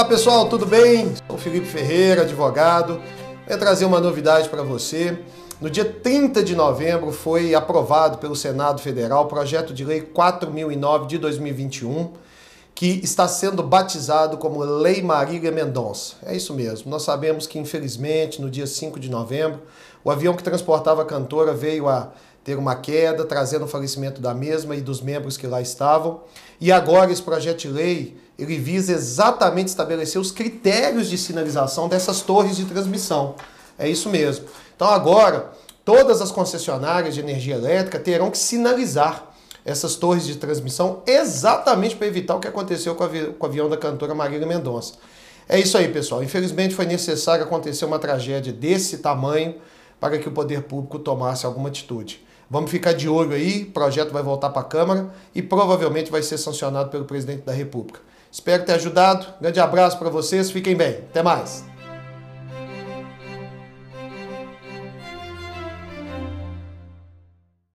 Fala pessoal, tudo bem? Sou Felipe Ferreira, advogado. Vou trazer uma novidade para você. No dia 30 de novembro foi aprovado pelo Senado Federal o projeto de lei 4009 de 2021, que está sendo batizado como Lei Marília Mendonça. É isso mesmo. Nós sabemos que infelizmente no dia 5 de novembro, o avião que transportava a cantora veio a ter uma queda, trazendo o falecimento da mesma e dos membros que lá estavam. E agora esse projeto de lei, ele visa exatamente estabelecer os critérios de sinalização dessas torres de transmissão. É isso mesmo. Então agora, todas as concessionárias de energia elétrica terão que sinalizar essas torres de transmissão exatamente para evitar o que aconteceu com, o avião da cantora Marília Mendonça. É isso aí, pessoal. Infelizmente foi necessário acontecer uma tragédia desse tamanho para que o poder público tomasse alguma atitude. Vamos ficar de olho aí, o projeto vai voltar para a Câmara e provavelmente vai ser sancionado pelo presidente da República. Espero ter ajudado. Grande abraço para vocês, fiquem bem. Até mais.